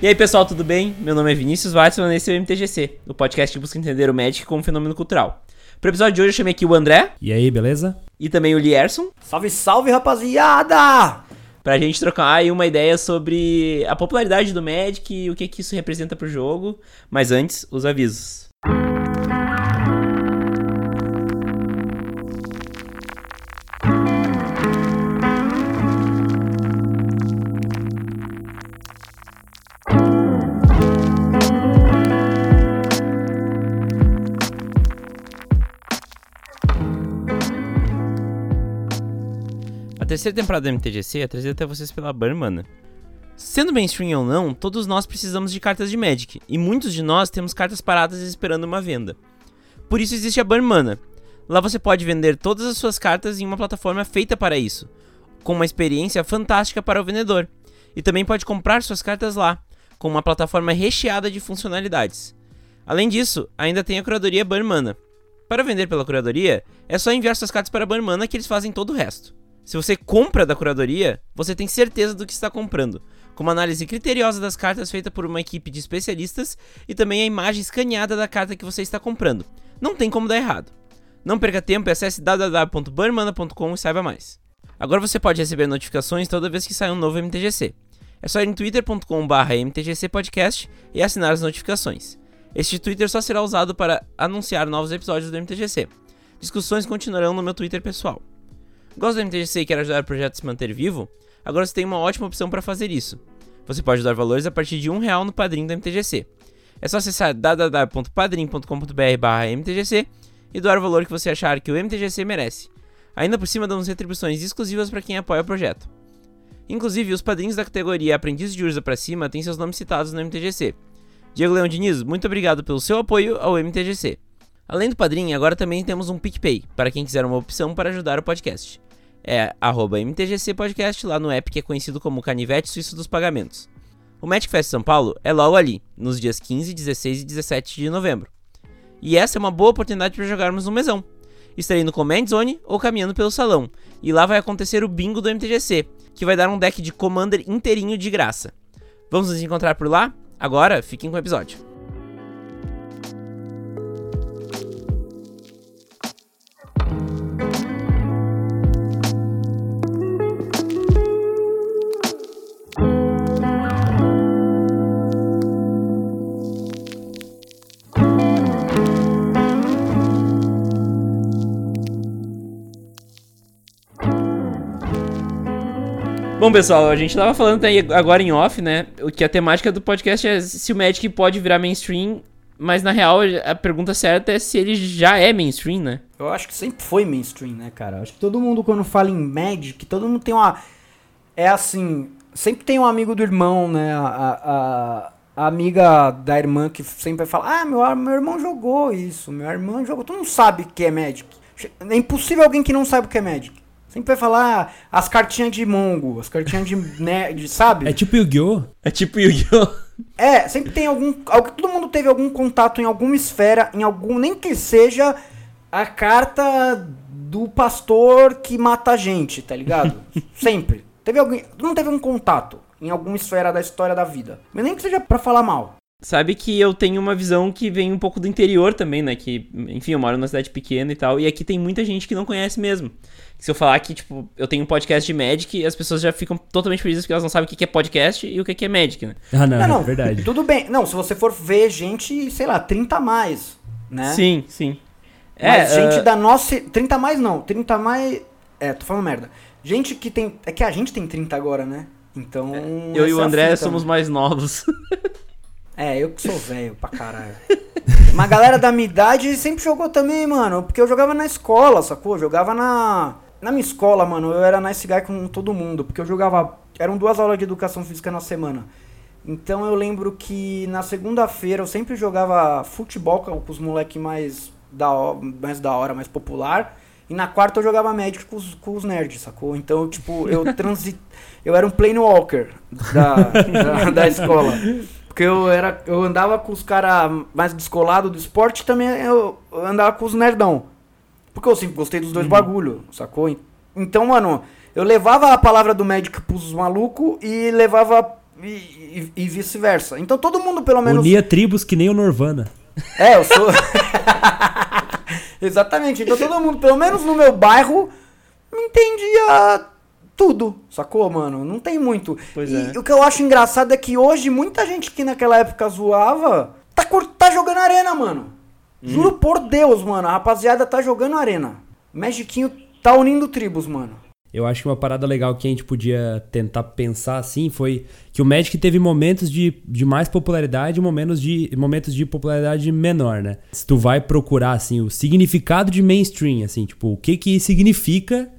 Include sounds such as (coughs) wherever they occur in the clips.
E aí, pessoal, tudo bem? Meu nome é Vinícius Watson e esse é o MTGC, o podcast que busca entender o Magic como um fenômeno cultural. Para o episódio de hoje eu chamei aqui o André. E aí, beleza? E também o Lierson. Salve, salve, rapaziada! Pra gente trocar aí uma ideia sobre a popularidade do Magic e o que, que isso representa pro jogo. Mas antes, os avisos. Terceira temporada do MTGC é trazida até vocês pela Burn Mana. Sendo mainstream ou não, todos nós precisamos de cartas de Magic, e muitos de nós temos cartas paradas esperando uma venda. Por isso existe a Burn Mana. Lá você pode vender todas as suas cartas em uma plataforma feita para isso, com uma experiência fantástica para o vendedor. E também pode comprar suas cartas lá, com uma plataforma recheada de funcionalidades. Além disso, ainda tem a curadoria Burn Mana. Para vender pela curadoria, é só enviar suas cartas para a Burn Mana que eles fazem todo o resto. Se você compra da curadoria, você tem certeza do que está comprando, com uma análise criteriosa das cartas feita por uma equipe de especialistas e também a imagem escaneada da carta que você está comprando. Não tem como dar errado. Não perca tempo e acesse www.burnmana.com e saiba mais. Agora você pode receber notificações toda vez que sai um novo MTGC. É só ir em twitter.com.br mtgcpodcast e assinar as notificações. Este Twitter só será usado para anunciar novos episódios do MTGC. Discussões continuarão no meu Twitter pessoal. Gosta do MTGC e quer ajudar o projeto a se manter vivo? Agora você tem uma ótima opção para fazer isso. Você pode dar valores a partir de um real no padrinho do MTGC. É só acessar www.padrim.com.br/mtgc e doar o valor que você achar que o MTGC merece. Ainda por cima damos retribuições exclusivas para quem apoia o projeto. Inclusive, os padrinhos da categoria Aprendiz de Urza para cima têm seus nomes citados no MTGC. Diego Leão Diniz, muito obrigado pelo seu apoio ao MTGC. Além do padrinho, agora também temos um PicPay, para quem quiser uma opção para ajudar o podcast é MTGC Podcast lá no app que é conhecido como Canivete Suíço dos Pagamentos. O Magic Fest São Paulo é logo ali, nos dias 15, 16 e 17 de novembro. E essa é uma boa oportunidade para jogarmos no mesão. Estarei no Command Zone ou caminhando pelo salão, e lá vai acontecer o bingo do MTGC, que vai dar um deck de Commander inteirinho de graça. Vamos nos encontrar por lá? Agora, fiquem com o episódio. Bom, pessoal, a gente tava falando agora em off, né? O que a temática do podcast é se o Magic pode virar mainstream, mas na real a pergunta certa é se ele já é mainstream, né? Eu acho que sempre foi mainstream, né, cara? Acho que todo mundo quando fala em Magic, todo mundo tem uma é assim, sempre tem um amigo do irmão, né? A, a, a amiga da irmã que sempre vai falar: "Ah, meu, meu irmão jogou isso, meu irmão jogou". Tu não sabe o que é Magic. É impossível alguém que não saiba o que é Magic. Sempre vai falar as cartinhas de Mongo, as cartinhas de (laughs) nerd, sabe? É tipo Yu-Gi-Oh! É tipo Yu-Gi-Oh! (laughs) É, sempre tem algum, Todo mundo teve algum contato em alguma esfera, em algum. Nem que seja a carta do pastor que mata a gente, tá ligado? (laughs) sempre. Teve alguém. Todo mundo teve um contato em alguma esfera da história da vida. Mas nem que seja pra falar mal. Sabe que eu tenho uma visão que vem um pouco do interior também, né? Que, enfim, eu moro numa cidade pequena e tal. E aqui tem muita gente que não conhece mesmo. Se eu falar que, tipo, eu tenho um podcast de Magic, as pessoas já ficam totalmente felizes porque elas não sabem o que é podcast e o que é Magic, né? Ah, não, não, não é verdade. Tudo bem. Não, se você for ver gente, sei lá, 30 a mais, né? Sim, sim. Mas é, gente uh... da nossa. 30 a mais não, 30 a mais. É, tô falando merda. Gente que tem. É que a gente tem 30 agora, né? Então. É, eu e o André somos mais novos. (laughs) É, eu que sou velho pra caralho. (laughs) Uma galera da minha idade sempre jogou também, mano. Porque eu jogava na escola, sacou? Eu jogava na. Na minha escola, mano, eu era nice guy com todo mundo, porque eu jogava. Eram duas aulas de educação física na semana. Então eu lembro que na segunda-feira eu sempre jogava futebol com os moleques mais da, mais da hora, mais popular. E na quarta eu jogava Magic com os, com os nerds, sacou? Então, tipo, eu (laughs) transi... eu era um plane walker da, da, (laughs) da escola. Porque eu, era, eu andava com os caras mais descolados do esporte também eu andava com os nerdão. Porque eu sempre gostei dos dois uhum. bagulho, sacou? Então, mano, eu levava a palavra do Magic pros malucos e levava e, e- e vice-versa. Então todo mundo, pelo menos. Unia tribos que nem o Norvana. É, eu sou. (laughs) Exatamente. Então todo mundo, pelo menos no meu bairro, entendia tudo, sacou, mano? Não tem muito. Pois e é. o que eu acho engraçado é que hoje muita gente que naquela época zoava tá, tá jogando arena, mano. Juro por Deus, mano. A rapaziada tá jogando arena. Magiquinho tá unindo tribos, mano. Eu acho que uma parada legal que a gente podia tentar pensar assim foi que o Magic teve momentos de, de mais popularidade e momentos de, momentos de popularidade menor, né? Se tu vai procurar, assim, o significado de mainstream, assim, tipo, o que que significa,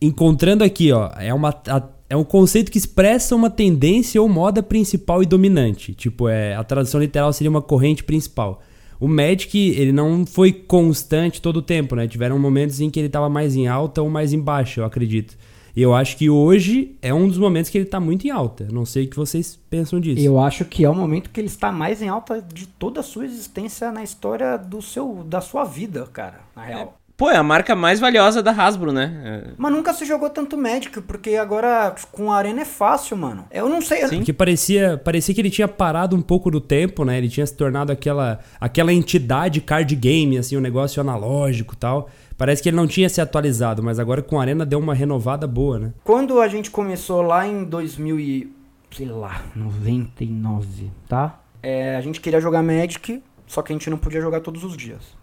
encontrando aqui, ó, é, uma, a- é um conceito que expressa uma tendência ou moda principal e dominante. Tipo, é, a tradução literal seria uma corrente principal. O Magic, ele não foi constante todo o tempo, né? Tiveram momentos em que ele tava mais em alta ou mais em baixa, eu acredito. E eu acho que hoje é um dos momentos que ele tá muito em alta. Não sei o que vocês pensam disso. Eu acho que é o momento que ele está mais em alta de toda a sua existência na história do seu, da sua vida, cara, na real. Pô, é a marca mais valiosa da Hasbro, né? É, Mas nunca se jogou tanto Magic, porque agora com a Arena é fácil, mano. Eu não sei. Sim. Porque parecia, parecia que ele tinha parado um pouco do tempo, né? Ele tinha se tornado aquela, aquela entidade card game, assim, um negócio analógico e tal. Parece que ele não tinha se atualizado, mas agora com a Arena deu uma renovada boa, né? Quando a gente começou lá em 2000 e... sei lá, 99, tá? É, a gente queria jogar Magic, só que a gente não podia jogar todos os dias.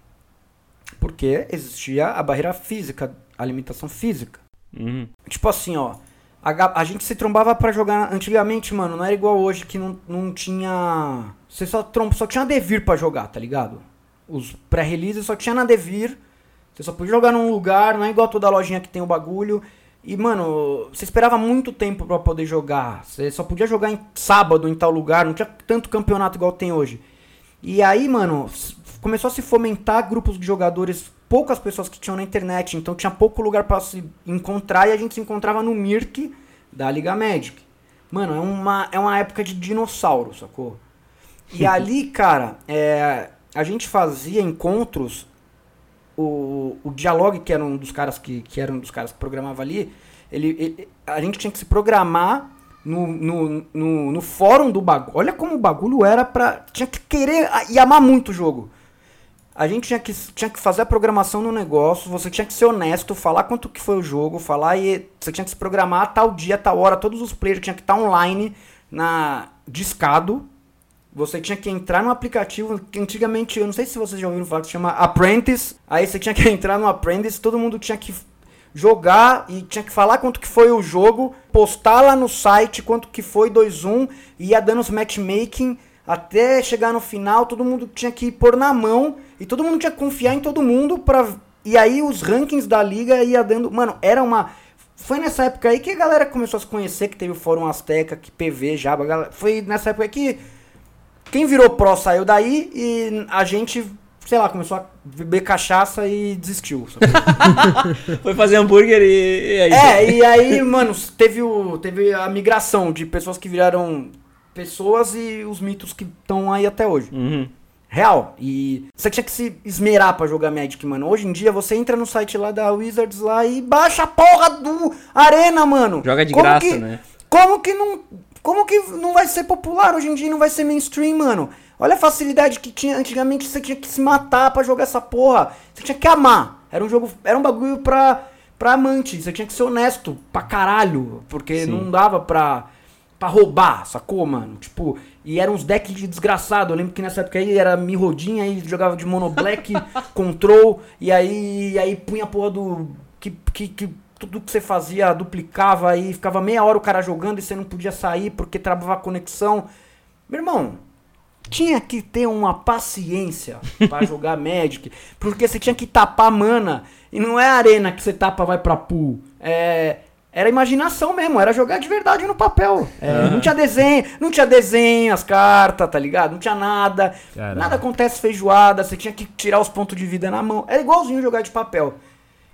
Porque existia a barreira física, a limitação física. uhum. Tipo assim, ó. A, a gente se trombava pra jogar antigamente, mano. Não era igual hoje que não, não tinha. Você só tromba, só tinha Devir pra jogar, tá ligado? Os pré-releases só tinha na Devir. Você só podia jogar num lugar, não é igual toda lojinha que tem o bagulho. E, mano, você esperava muito tempo pra poder jogar. Você só podia jogar em sábado em tal lugar, não tinha tanto campeonato igual tem hoje. E aí, mano, começou a se fomentar grupos de jogadores, poucas pessoas que tinham na internet, então tinha pouco lugar pra se encontrar e a gente se encontrava no Mirk da Liga Magic. Mano, é uma, é uma época de dinossauro, sacou? E (laughs) ali, cara, é, a gente fazia encontros. O, o Dialogue, que era um dos caras que, que era um dos caras que programava ali, ele, ele- a gente tinha que se programar no, no, no, no fórum do bagulho. Olha como o bagulho era pra. Tinha que querer e amar muito o jogo. A gente tinha que, tinha que fazer a programação no negócio, você tinha que ser honesto, falar quanto que foi o jogo, falar e você tinha que se programar a tal dia, tal hora, todos os players tinham que estar online na discado. Você tinha que entrar no aplicativo que antigamente, eu não sei se vocês já ouviram falar, que se chama Apprentice. Aí você tinha que (laughs) entrar no Apprentice, todo mundo tinha que jogar e tinha que falar quanto que foi o jogo, postar lá no site quanto que foi 2-1, e ia dando os matchmaking até chegar no final, todo mundo tinha que pôr na mão e todo mundo tinha que confiar em todo mundo pra e aí os rankings da liga ia dando, mano, era uma foi nessa época aí que a galera começou a se conhecer, que teve o Fórum Azteca, que PV, Jaba, galera, foi nessa época aí que quem virou pró saiu daí e a gente, sei lá, começou a beber cachaça e desistiu. (laughs) Foi fazer hambúrguer e, e aí. É, e aí, mano, teve, o, teve a migração de pessoas que viraram pessoas e os mitos que estão aí até hoje. Uhum. Real. E você tinha que se esmerar pra jogar Magic, mano. Hoje em dia você entra no site lá da Wizards lá e baixa a porra do Arena, mano. Joga de Como graça, que- né? Como que não. Como que não vai ser popular hoje em dia e não vai ser mainstream, mano? Olha a facilidade que tinha. Antigamente você tinha que se matar pra jogar essa porra. Você tinha que amar. Era um jogo. Era um bagulho pra, pra amante. Você tinha que ser honesto pra caralho. Porque Sim. não dava pra. Pra roubar, sacou, mano? Tipo, e eram uns decks de desgraçado. Eu lembro que nessa época aí era Mirrodin, aí jogava de Mono Black, (laughs) Control, e aí, e aí punha a porra do. Que, que, que tudo que você fazia duplicava aí, ficava meia hora o cara jogando e você não podia sair porque travava a conexão. Meu irmão, tinha que ter uma paciência pra (laughs) jogar Magic, porque você tinha que tapar mana. E não é a arena que você tapa vai pra pool. É, era imaginação mesmo, era jogar de verdade no papel. É, Não tinha desenho, não tinha desenho, as cartas, tá ligado? Não tinha nada. Nada acontece feijoada, você tinha que tirar os pontos de vida na mão. Era igualzinho jogar de papel.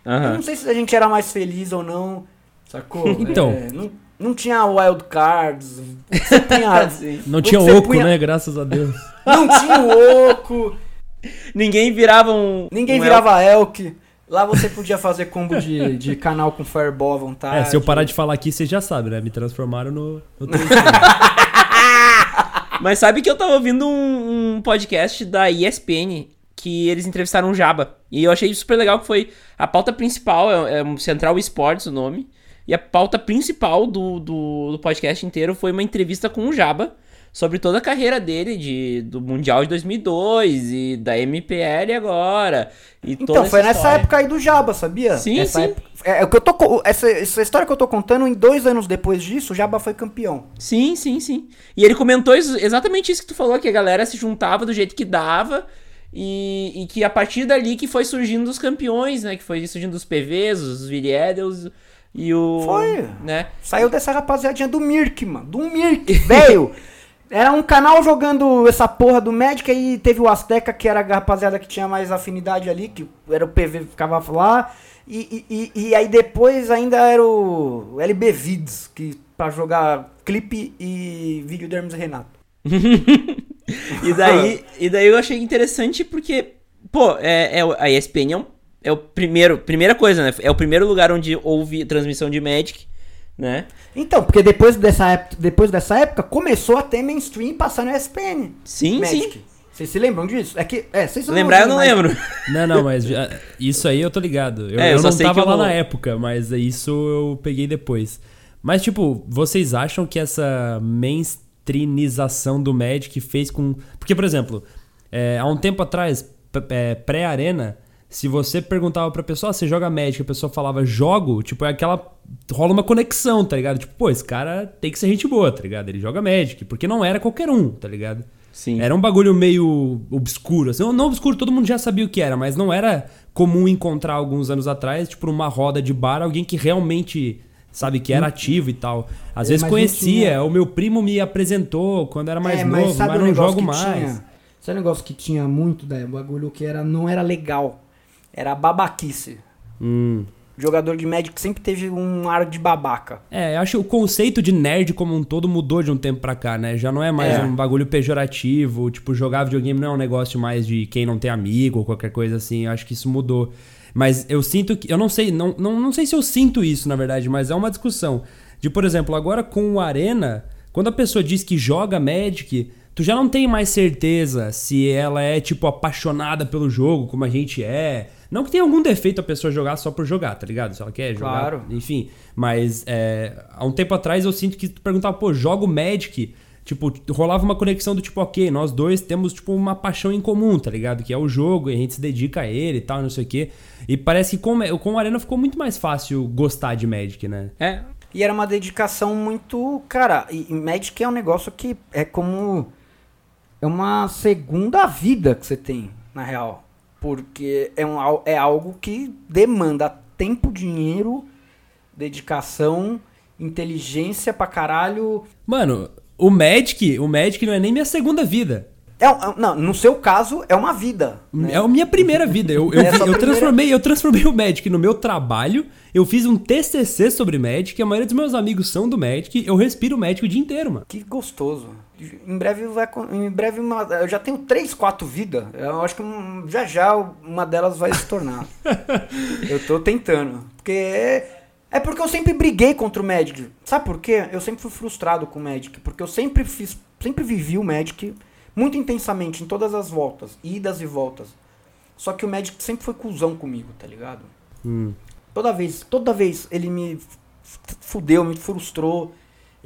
Eu Aham. não sei se a gente era mais feliz ou não, sacou? (laughs) Então. É, não, não tinha wild cards. (laughs) Sim. Não tinha oco, punha- né? Graças a Deus. não tinha oco. (laughs) Ninguém virava um. Ninguém um virava elk. Lá você podia fazer combo de, de canal com fireball à vontade. É, se eu parar de falar aqui, vocês já sabem, né? Me transformaram no. no. (laughs) (laughs) Mas sabe que eu tava ouvindo um, um podcast da ESPN que eles entrevistaram o Jaba. E eu achei super legal que foi a pauta principal, é, é Central Esports o nome. E a pauta principal do, do, do, podcast inteiro foi uma entrevista com o Jaba sobre toda a carreira dele de, do Mundial de 2002 e da MPL agora. E então, foi nessa história. época aí do Jaba, sabia? Sim, essa sim. Época, é, é, o que eu tô, essa, essa história que eu tô contando, em dois anos depois disso, o Jaba foi campeão. Sim, sim, sim. E ele comentou exatamente isso que tu falou, que a galera se juntava do jeito que dava e, e, que a partir dali que foi surgindo os campeões, né? Que foi surgindo os PVs, os Viriedels e o. Foi. Né? Saiu dessa rapaziadinha do Mirk, mano. Do Mirk, (laughs) velho. Era um canal jogando essa porra do Magic, aí teve o Azteca, que era a rapaziada que tinha mais afinidade ali, que era o PV que ficava lá. E, e, e, aí depois ainda era o LB Vids, que pra jogar clipe e vídeo do Hermes Renato. (laughs) e, daí, e daí eu achei interessante porque, pô, é, é, a ESPN é, um, é o primeiro, primeira coisa, né? É o primeiro lugar onde houve transmissão de Magic, né? Então, porque depois dessa, época, depois dessa época começou a ter mainstream passando na ESPN. Sim, Magic. sim. Vocês se lembram disso? É que, é, vocês Lembrar eu não mas... lembro. (laughs) Não, não, mas já, isso aí eu tô ligado. Eu, É, eu eu não sei tava que lá eu- na época, mas isso eu peguei depois. Mas, tipo, vocês acham que essa mainstreamização do Magic fez com. Porque, por exemplo, é, há um tempo atrás, é, pré-arena, se você perguntava pra pessoa, ah, você joga Magic, a pessoa falava jogo, tipo, é aquela. rola uma conexão, tá ligado? Tipo, pô, esse cara tem que ser gente boa, tá ligado? Ele joga Magic, porque não era qualquer um, tá ligado? Sim. Era um bagulho meio obscuro. Assim, não obscuro, todo mundo já sabia o que era, mas não era comum encontrar alguns anos atrás, tipo, numa roda de bar, alguém que realmente, sabe, que era ativo e tal. Às É, vezes mas conhecia, tinha- o meu primo me apresentou quando era mais é, novo, mas, sabe o não jogo que mais. Tinha? Sabe o negócio que tinha muito, da bagulho que era, não era legal? Era babaquice. Hum. Jogador de Magic sempre teve um ar de babaca. É, eu acho que o conceito de nerd como um todo mudou de um tempo pra cá, né? Já não é mais É. um bagulho pejorativo, tipo, jogar videogame não é um negócio mais de quem não tem amigo ou qualquer coisa assim. Eu acho que isso mudou. Mas eu sinto que. Eu não sei, não, não, não sei se eu sinto isso, na verdade, mas é uma discussão. De, por exemplo, agora com o Arena, quando a pessoa diz que joga Magic, tu já não tem mais certeza se ela é, tipo, apaixonada pelo jogo, como a gente é. Não que tenha algum defeito a pessoa jogar só por jogar, tá ligado? Se ela quer jogar. Claro. Enfim, mas é, há um tempo atrás eu sinto que tu perguntava, pô, jogo Magic. Tipo, rolava uma conexão do tipo, ok, nós dois temos, tipo, uma paixão em comum, tá ligado? Que é o jogo, e a gente se dedica a ele e tal, não sei o quê. E parece que com, com o Arena ficou muito mais fácil gostar de Magic, né? É. E era uma dedicação muito. Cara, e, e Magic é um negócio que é como. É uma segunda vida que você tem, na real. Porque é, um, é algo que demanda tempo, dinheiro, dedicação, inteligência pra caralho. Mano, o Magic, o Magic não é nem minha segunda vida. É, é- não, no seu caso, é uma vida. né? É a minha primeira vida. Eu, eu, (laughs) É eu primeira- transformei, eu transformei o Magic no meu trabalho. Eu fiz um TCC sobre Magic. A maioria dos meus amigos são do Magic. Eu respiro Magic o dia inteiro, mano. Que gostoso. Em breve vai. Em breve uma, eu já tenho três, quatro vidas. Eu acho que um- já já uma delas vai se tornar. (laughs) eu tô tentando. Porque. É, é porque eu sempre briguei contra o Magic. Sabe por quê? Eu sempre fui frustrado com o Magic. Porque eu sempre fiz. Sempre vivi o Magic muito intensamente, em todas as voltas. Idas e voltas. Só que o Magic sempre foi cuzão comigo, tá ligado? Hum. Toda vez, toda vez ele me fudeu, me frustrou.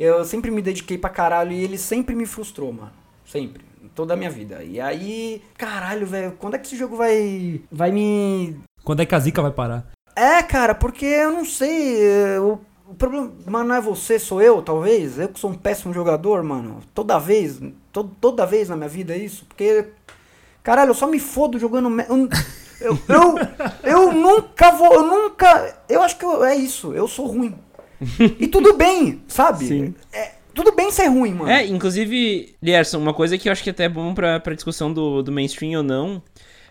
Eu sempre me dediquei pra caralho e ele sempre me frustrou, mano. Sempre. Em toda a minha vida. E aí, caralho, velho, quando é que esse jogo vai vai me Quando é que a Zika vai parar? É, cara, porque eu não sei, é, o, o problema, mas não é você, sou eu, talvez. Eu que sou um péssimo jogador, mano. Toda vez, to, toda vez na minha vida é isso, porque caralho, eu só me fodo jogando me- eu, eu, eu, eu nunca vou, eu nunca, eu acho que eu- é isso, eu sou ruim. E tudo bem, sabe? Sim. É, tudo bem ser ruim, mano. É, inclusive, Lierson, uma coisa que eu acho que até é bom pra, pra discussão do, do mainstream ou não,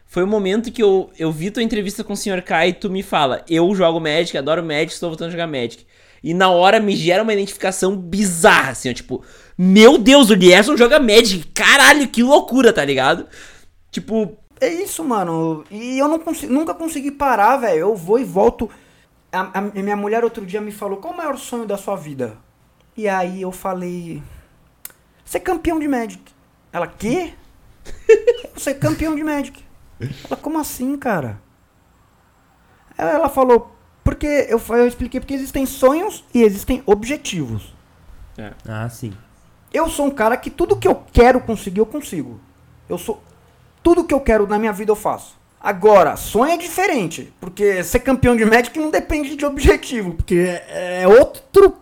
foi o momento que eu, eu vi tua entrevista com o Sr. Kai e tu me fala, eu jogo Magic, adoro Magic, estou voltando a jogar Magic. E na hora me gera uma identificação bizarra, assim, ó, tipo, meu Deus, o Lierson joga Magic, caralho, que loucura, tá ligado? Tipo, É isso, mano. E eu não consigo, nunca consegui parar, velho. Eu vou e volto. A, a minha mulher outro dia me falou: qual o maior sonho da sua vida? E aí eu falei: ser campeão de Magic. Ela, quê? (laughs) Você é campeão de Magic. Ela, como assim, cara? Ela, falou, porque eu, eu expliquei porque existem sonhos e existem objetivos. Ah, sim. Eu sou um cara que tudo que eu quero conseguir, eu consigo. Eu sou. Tudo que eu quero na minha vida eu faço. Agora, sonho é diferente. Porque ser campeão de Magic não depende de objetivo. Porque é é outro.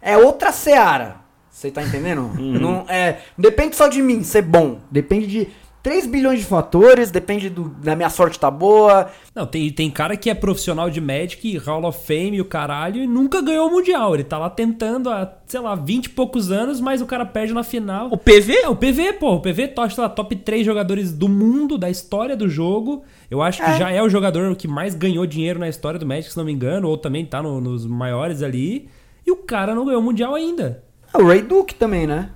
É outra seara. Você tá entendendo? Não, é, não depende só de mim ser bom. Depende de 3 bilhões de fatores. Depende do, da minha sorte tá boa. Não, tem, tem cara que é profissional de Magic, Hall of Fame e o caralho, e nunca ganhou o Mundial. Ele tá lá tentando há, sei lá, 20 e poucos anos, mas o cara perde na final. O PV? É, o PV, pô, o PV top, sei lá, top 3 jogadores do mundo, da história do jogo. Eu acho que É. já é o jogador que mais ganhou dinheiro na história do Magic, se não me engano, ou também tá no- nos maiores ali. E o cara não ganhou o Mundial ainda. É o Ray Duke também, né?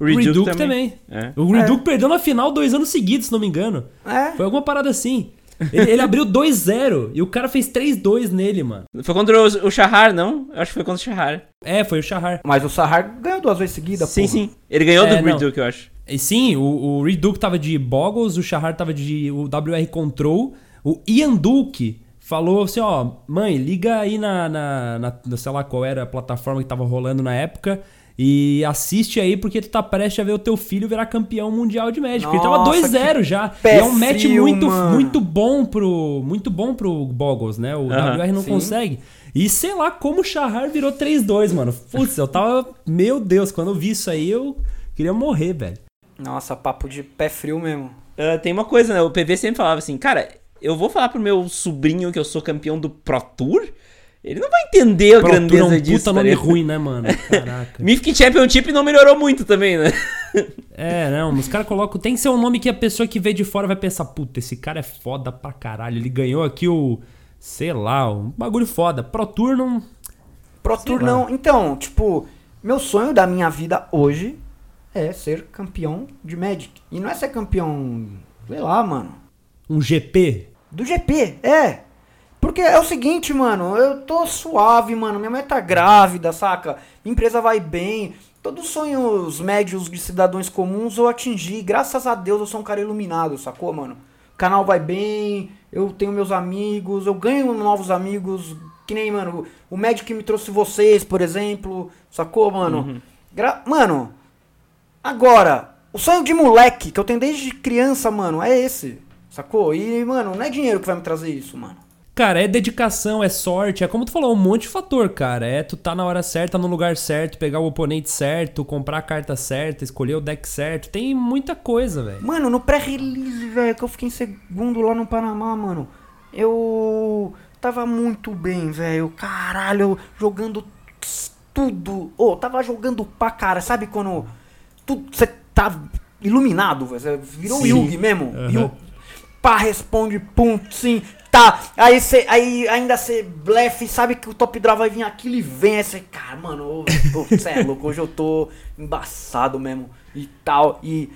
O Reduke também. É. O Reduke perdeu na final dois anos seguidos, se não me engano. É. Foi alguma parada assim. Ele, ele abriu 2-0 e o cara fez 3-2 nele, mano. Foi contra o, o Shahar, não? Eu acho que foi contra o Shahar. É, foi o Shahar. Mas o Sahar ganhou duas vezes seguidas, Sim, porra. sim. Ele ganhou É, do não. Reduke, eu acho. E sim, o, o Reduke tava de Boggles, o Shahar tava de o WR Control. O Ian Duke falou assim, ó, mãe, liga aí na, na, na- na- sei lá qual era a plataforma que tava rolando na época e assiste aí porque tu tá prestes a ver o teu filho virar campeão mundial de Magic. Ele tava Nossa, 2-0 já. E é um match muito, mano. muito bom pro muito bom pro Boggles, né? O Aham, WR não sim. consegue. E sei lá como o Shahar virou 3-2, mano. Putz, eu tava, meu Deus, quando eu vi isso aí eu queria morrer, velho. Nossa, papo de pé frio mesmo. Ah, tem uma coisa, né? O PV sempre falava assim, cara, eu vou falar pro meu sobrinho que eu sou campeão do Pro Tour? Ele não vai entender a Pro Tour grandeza um disso. puta tá nome ruim, né, mano? (laughs) Caraca. Mythic Championship não melhorou muito também, né? é, não, os caras colocam. Tem que ser um nome que a pessoa que vê de fora vai pensar: puta, esse cara é foda pra caralho. Ele ganhou aqui o. Sei lá, um bagulho foda. Pro Tour não. Pro Sei Tour lá. não. Então, tipo, meu sonho da minha vida hoje é ser campeão de Magic. E não é ser campeão, sei lá, mano. Um GP. Do GP, é. Porque é o seguinte, mano, eu tô suave, mano. Minha mãe tá grávida, saca? Minha empresa vai bem. Todos os sonhos médios de cidadãos comuns eu atingi. Graças a Deus eu sou um cara iluminado, sacou, mano? O canal vai bem, eu tenho meus amigos, eu ganho novos amigos. Que nem, mano, o médico que me trouxe vocês, por exemplo, sacou, mano? Gra- mano, agora, o sonho de moleque que eu tenho desde criança, mano, é esse, sacou? E, mano, não é dinheiro que vai me trazer isso, mano. Cara, é dedicação, é sorte, é como tu falou, um monte de fator, cara. É tu tá na hora certa, no lugar certo, pegar o oponente certo, comprar a carta certa, escolher o deck certo. Tem muita coisa, velho. Mano, no pré-release, velho, que eu fiquei em segundo lá no Panamá, mano. Eu tava muito bem, velho. Caralho, jogando tudo. Ô, tava jogando pra cara. Sabe quando tudo você tá iluminado, velho? Você virou Sim. Yugi mesmo. E o pá responde, pum, sim, tá. Aí você aí ainda você blefe, sabe que o top draw vai vir aquilo e vem. Aí você, cara, mano, você é louco, hoje eu tô embaçado mesmo e tal. E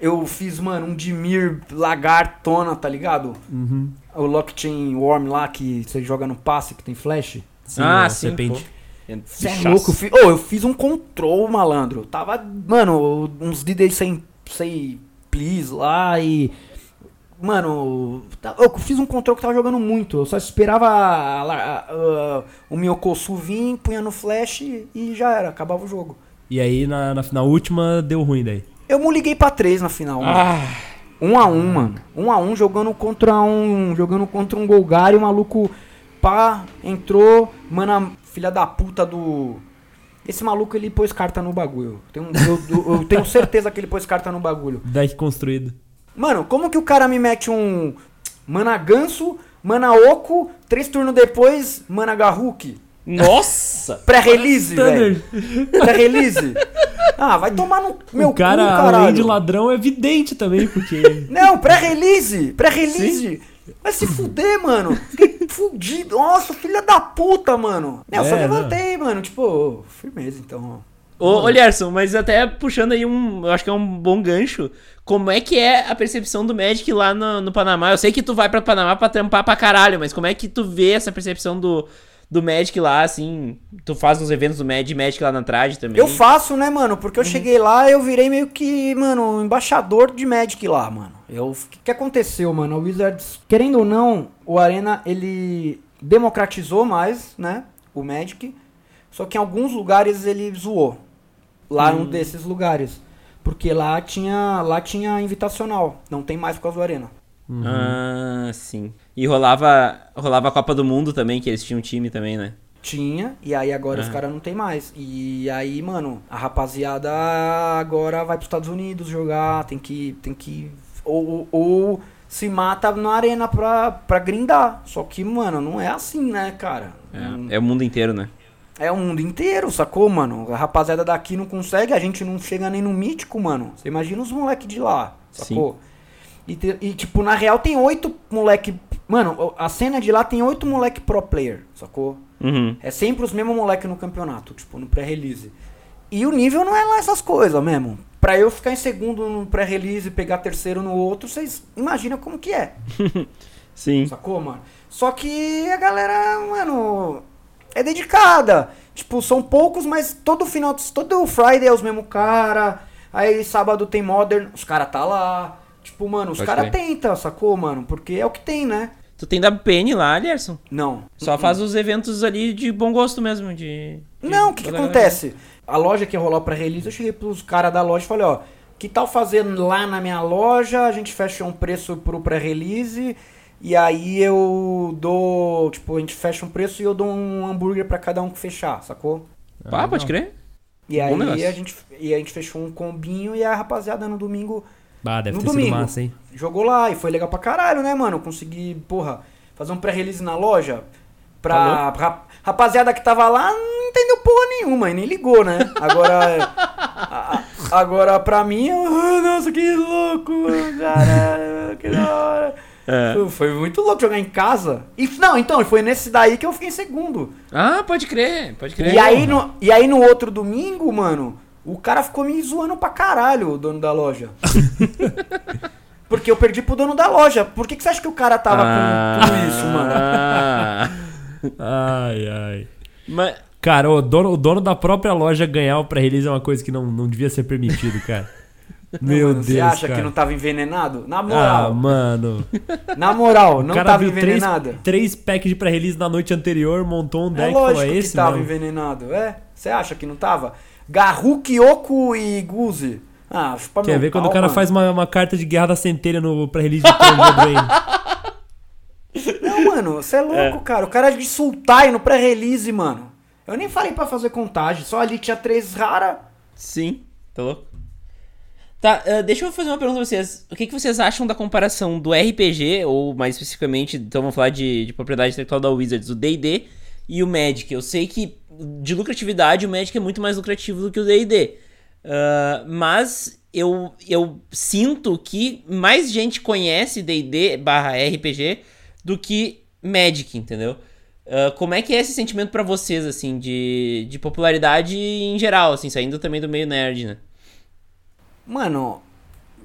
eu fiz, mano, um Dimir lagartona, tá ligado? Uhum. O Lockchain Worm lá que você joga no passe que tem flash. Sim, ah, a sim. serpente. pô. Você é louco, eu fiz, oh, eu fiz um control, malandro. Tava, mano, uns DD sem, sem please lá e. Mano, tá- eu fiz um control que tava jogando muito. Eu só esperava a- a- a- o Miyokosu vir, punha no flash e já era, acabava o jogo. E aí na, na, na última deu ruim daí. Eu me liguei pra 3 na final. mano. Ah, Um a um, mano. Um a um jogando contra um. Jogando contra um Golgari, o maluco pá, entrou, mano, filha da puta do. Esse maluco ele pôs carta no bagulho. Tenho- eu, eu- eu tenho certeza que ele pôs carta no bagulho. (laughs) Deck construído. Mano, como que o cara me mete um Mana Ganso, Mana Oco, três turnos depois, Mana Garruk? nossa! (laughs) Pré-release, velho. Pré-release. Ah, vai (laughs) tomar no meu o cara, cu, além caralho. de ladrão, é evidente também, porque. (laughs) Não, pré-release! Pré-release! Vai se fuder, mano! Fiquei fudido! Nossa, filha da puta, mano! Não, eu só É, levantei, mano. Tipo, firmeza, então. Ô, ô Lierson, mas até puxando aí um. Eu acho que é um bom gancho. Como é que é a percepção do Magic lá no, no Panamá? Eu sei que tu vai pra Panamá pra trampar pra caralho, mas como é que tu vê essa percepção do, do Magic lá, assim. Tu faz uns eventos do Magic, Magic lá na trade também. Eu faço, né, mano? Porque eu cheguei lá eu virei meio que, mano, embaixador de Magic lá, mano. Eu, o que, que aconteceu, mano? O Wizards, querendo ou não, o Arena, ele democratizou mais, né, o Magic. Só que em alguns lugares ele zoou. Lá num desses lugares. Porque lá tinha, lá tinha invitacional. Não tem mais por causa do Arena. Ah, sim. E rolava, rolava a Copa do Mundo também, que eles tinham um time também, né? Tinha, e aí agora os Ah. caras não tem mais. E aí, mano, a rapaziada agora vai pros Estados Unidos jogar, tem que. Tem que. Ou, ou se mata na arena pra, pra grindar. Só que, mano, não é assim, né, cara? É, é o mundo inteiro, né? É o mundo inteiro, sacou, mano? A rapaziada daqui não consegue, a gente não chega nem no mítico, mano. Você imagina os moleque de lá, sacou? E, te- e, tipo, na real tem oito moleque. Mano, a cena de lá tem oito moleque pro player, sacou? Uhum. É sempre os mesmos moleque no campeonato, tipo, no pré-release. E o nível não é lá essas coisas mesmo. Pra eu ficar em segundo no pré-release e pegar terceiro no outro, vocês imaginam como que é. (laughs) Sim. Sacou, mano? Só que a galera, mano, é dedicada. Tipo, são poucos, mas todo final, todo Friday é os mesmos cara. Aí sábado tem Modern, os cara tá lá. Tipo, mano, os Pode cara tenta, sacou, mano? Porque é o que tem, né? Tu tem WPN lá, Alisson? Não. Só faz os eventos ali de bom gosto mesmo, de... de- Não, o que, que acontece? A loja que rolou pra release, eu cheguei pros caras da loja e falei, ó, que tal fazer lá na minha loja? A gente fecha um preço pro pré-release e aí eu dou, tipo, a gente fecha um preço e eu dou um hambúrguer pra cada um que fechar, sacou? Ah, pode crer. E Bom aí negócio. a gente, e a gente fechou um combinho e a rapaziada no domingo Ah, deve No ter domingo. sido massa, hein? jogou lá e foi legal pra caralho, né, mano? Eu consegui, porra, fazer um pré-release na loja pra Tá ra- rapaziada que tava lá não entendeu porra nenhuma e nem ligou, né? Agora, (laughs) a- agora pra mim, eu, "Ah, nossa, que louco, caralho, que da hora. É. Foi- muito louco jogar em casa. E, não, então, foi nesse daí que eu fiquei em segundo. Ah, pode crer, pode crer. E aí, no, e aí no outro domingo, mano, o cara ficou me zoando pra caralho, o dono da loja. (laughs) Porque eu perdi pro dono da loja. Por que, que você acha que o cara tava com tudo isso, mano? Ah. (laughs) Ai, ai. Mas, Cara, o dono, o dono da própria loja ganhar o pré-release é uma coisa que não, não devia ser permitido, cara. (laughs) Meu Mano, Deus, Você acha cara. que não tava envenenado? Na Ah, moral, mano. (laughs) na moral, não tava viu três, envenenado. três packs de pré-release na noite anterior, montou um É deck falou, lógico é que esse tava mesmo. envenenado. É? Você acha que não tava? Garru, Kyoko e Guzi. Ah, chupa Quer meu ver quando pau, o cara mano. faz uma, uma carta de guerra da centelha no pré-release de Drain? (laughs) Não, mano, você é louco, cara. O cara é de Sultai no pré-release, mano. Eu nem falei pra fazer contagem, só ali tinha três rara. sim, tá louco? Tá, ah, deixa eu fazer uma pergunta pra vocês. O que, que vocês acham da comparação do RPG, ou mais especificamente, então vamos falar de, de propriedade intelectual da Wizards, o D&D e o Magic? Eu sei que de lucratividade o Magic é muito mais lucrativo do que o D&D. Ah, mas eu, eu sinto que mais gente conhece D&D barra RPG do que Magic, entendeu? Ah, como é que é esse sentimento pra vocês, assim, de, de popularidade em geral, assim, saindo também do meio nerd, né? Mano,